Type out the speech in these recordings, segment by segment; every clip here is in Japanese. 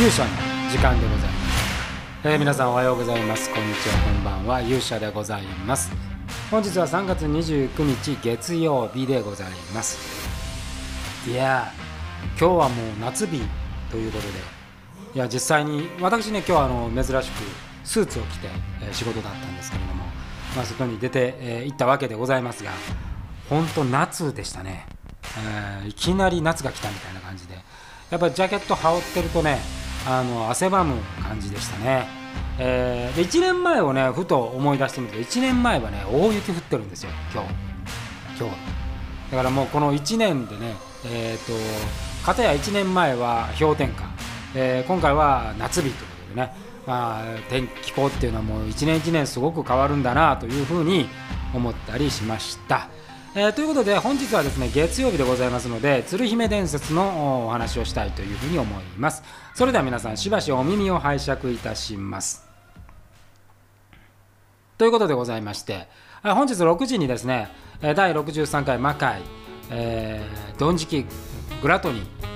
勇者の時間でございます、えー皆さんおはようございます。こんにちはこんばんは。勇者でございます。本日は3月29日月曜日でございます。いやー今日はもう夏日ということで。いや実際に私ね今日はあの珍しくスーツを着て、え仕事だったんですけれども、まあ、外に出て、えー行ったわけでございますが本当夏でしたね、えーいきなり夏が来たみたいな感じで。やっぱりジャケット羽織ってるとねあの汗ばむ感じでしたね、えーで1年前をねふと思い出してみると1年前はね大雪降ってるんですよ今日。今日。だからもうこの1年でねえっ、と片や1年前は氷点下、えー今回は夏日ということでねまあ天気候っていうのはもう1年1年すごく変わるんだなというふうに思ったりしました。えーということで本日はですね月曜日でございますので鶴姫伝説のお話をしたいというふうに思います。それでは皆さんしばしお耳を拝借いたします。ということでございまして本日6時にですね第63回魔界、えー、ドンジキグラトニー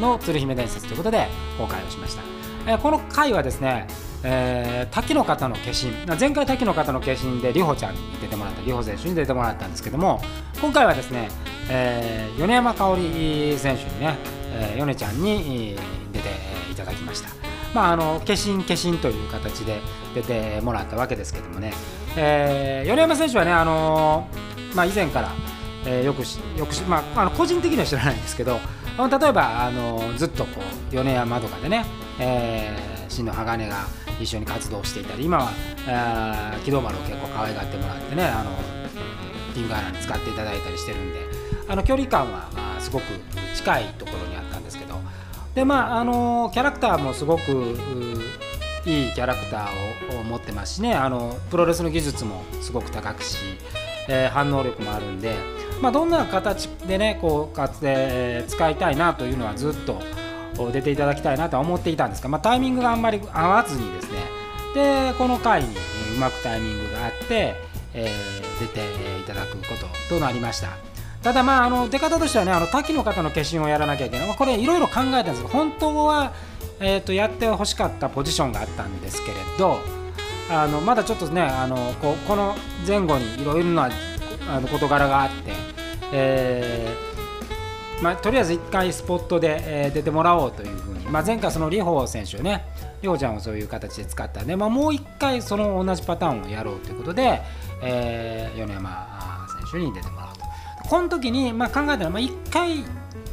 の鶴姫伝説ということで公開をしました、えーこの回はですねえー滝の方の化身前回滝の方の化身で里穂ちゃんに出てもらった里穂選手に出てもらったんですけども今回はですね、えー米山香織選手にね、えー米ちゃんに出ていただきました。まああの化身化身という形で出てもらったわけですけどもね、えー米山選手はねあのーまあ以前からえーよくしよくし、まあ、あの個人的には知らないんですけど例えばあのずっとこう米山とかでね、えー、真の鋼が一緒に活動していたり今はあー木戸丸を結構可愛がってもらってねあのピンガーナに使っていただいたりしてるんであの距離感はあすごく近いところにあったんですけどでまああのキャラクターもすごくいいキャラクターをを持ってますしねあのプロレスの技術もすごく高くし、えー反応力もあるんで、まあ、どんな形でねこうかつて使いたいなというのはずっと出ていただきたいなとは思っていたんですが、まあ、タイミングがあんまり合わずにですねでこの回にうまくタイミングがあって、えー出ていただくこととなりました。ただまああの出方としてはねあの滝の方の化身をやらなきゃいけない、まあこれいろいろ考えたんですけど本当は、えー、とやってほしかったポジションがあったんですけれどあのまだちょっとねあのここの前後にいろいろなあの事柄があって、えーまあ、とりあえず1回スポットで、えー出てもらおうというふうに、まあ、前回その里穂選手をね里穂ちゃんをそういう形で使ったんで、まあ、もう1回その同じパターンをやろうということで、えー米山選手に出てもらうと。この時に、まあ、考えたら、まあ、1回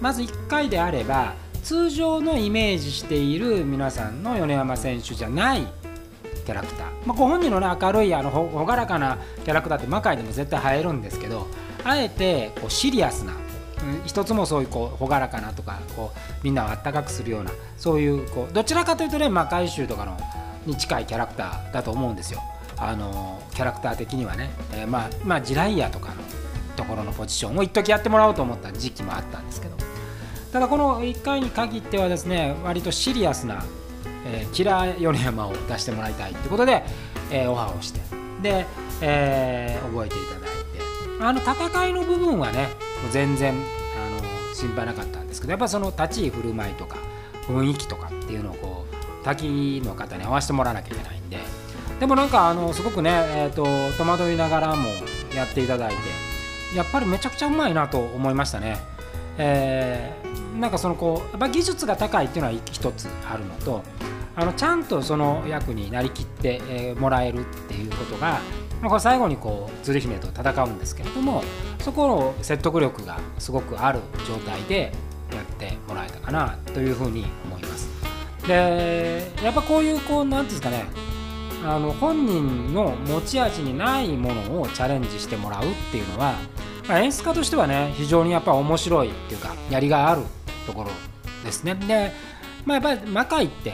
まず1回であれば通常のイメージしている皆さんの米山選手じゃないキャラクター、まあ、ご本人の、ね、明るいあのほ朗らかなキャラクターって魔界でも絶対映えるんですけどあえてこうシリアスな、うん一つもそういうこう朗らかなとかこうみんなをあったかくするようなそういうこうどちらかというとね魔界集とかのに近いキャラクターだと思うんですよ。あのキャラクター的にはね、えーまあまあジライアとかのところのポジションを一時やってもらおうと思った時期もあったんですけど。ただこの1回に限ってはですね割とシリアスな、えーキラー米山を出してもらいたいということで、えーオファーをしてで、えー覚えていただいて。あの戦いの部分はねもう全然あの心配なかったんですけどやっぱその立ち居振る舞いとか雰囲気とかっていうのをこう滝の方に合わせてもらわなきゃいけないんででもなんかあのすごくね、えー、と戸惑いながらもやっていただいてやっぱりめちゃくちゃうまいなと思いましたね。えーなんかそのこうやっぱ技術が高いっていうのは一つあるのとあのちゃんとその役になりきって、えーもらえるっていうことが、これ最後にこう鶴姫と戦うんですけれどもそこの説得力がすごくある状態でやってもらえたかなというふうに思います。でやっぱこういうこうなんていうんですかねあの本人の持ち味にないものをチャレンジしてもらうっていうのは、まあ演出家としてはね非常にやっぱ面白いっていうかやりがあるところですね。で、まあ、やっぱり魔界って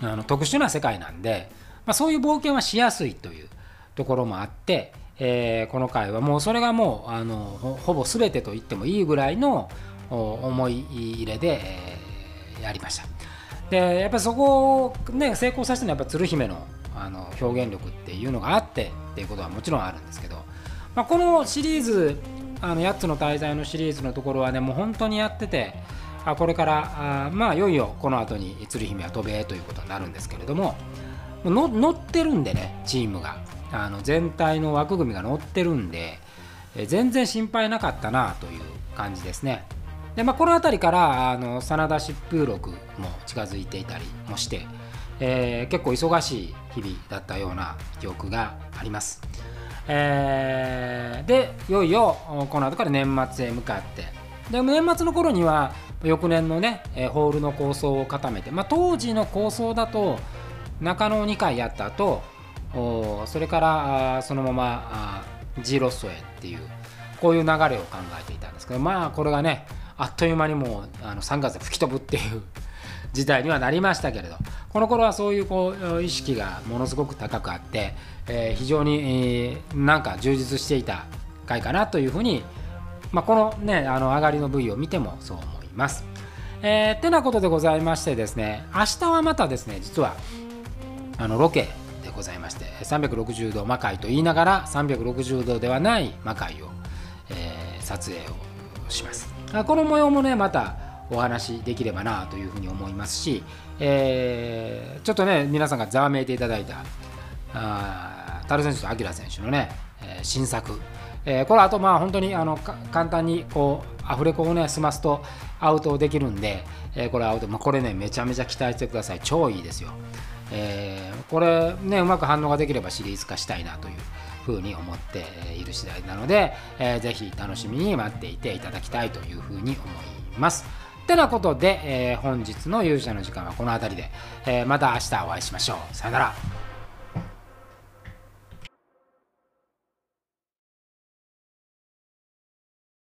あの特殊な世界なんで、まあ、そういう冒険はしやすいというところもあって、えーこの回はもうそれがもうあのほぼ全てと言ってもいいぐらいの思い入れで、えーやりました。でやっぱりそこを、ね、成功させたのはやっぱ鶴姫のあの表現力っていうのがあってっていうことはもちろんあるんですけど、まあ、このシリーズあの8つの大罪のシリーズのところはねもう本当にやっててあこれからあまあいよいよこの後に鶴姫は渡米ということになるんですけれども乗ってるんでねチームがあの全体の枠組みが乗ってるんでえ全然心配なかったなという感じですね。でまあ、この辺りからあの真田疾風録も近づいていたりもして、えー、結構忙しい日々だったような記憶があります。えー、でいよいよこの後から年末へ向かってで年末の頃には翌年のねホールの構想を固めて、まあ、当時の構想だと中野2回やった後それからそのまま G ロッソへっていうこういう流れを考えていたんですけどまあこれがねあっという間にもうあの3月で吹き飛ぶっていう 時代にはなりましたけれどこの頃はそういうこう意識がものすごく高くあって、えー、非常に、えー、なんか充実していた回かなというふうに、まあ、このねあの上がりの部位を見てもそう思います。えー、てなことでございましてですね明日はまたですね実はあのロケでございまして360度魔界と言いながら360度ではない魔界を、えー、撮影をします。この模様もねまたお話できればなというふうに思いますし、えー、ちょっとね皆さんがざわめいていただいたあタル選手とアキラ選手のね、えー、新作、えー、これあとまあ本当にあの簡単にこうアフレコをね済ますとアウトできるんで、えー、これアウト、まあ、これねめちゃめちゃ期待してください。超いいですよ。えー、これねうまく反応ができればシリーズ化したいなというふうに思っている次第なので、えー、ぜひ楽しみに待っていていただきたいというふうに思います。ってなことで、えー、本日の勇者の時間はこの辺りで、え、また明日お会いしましょう。さよなら。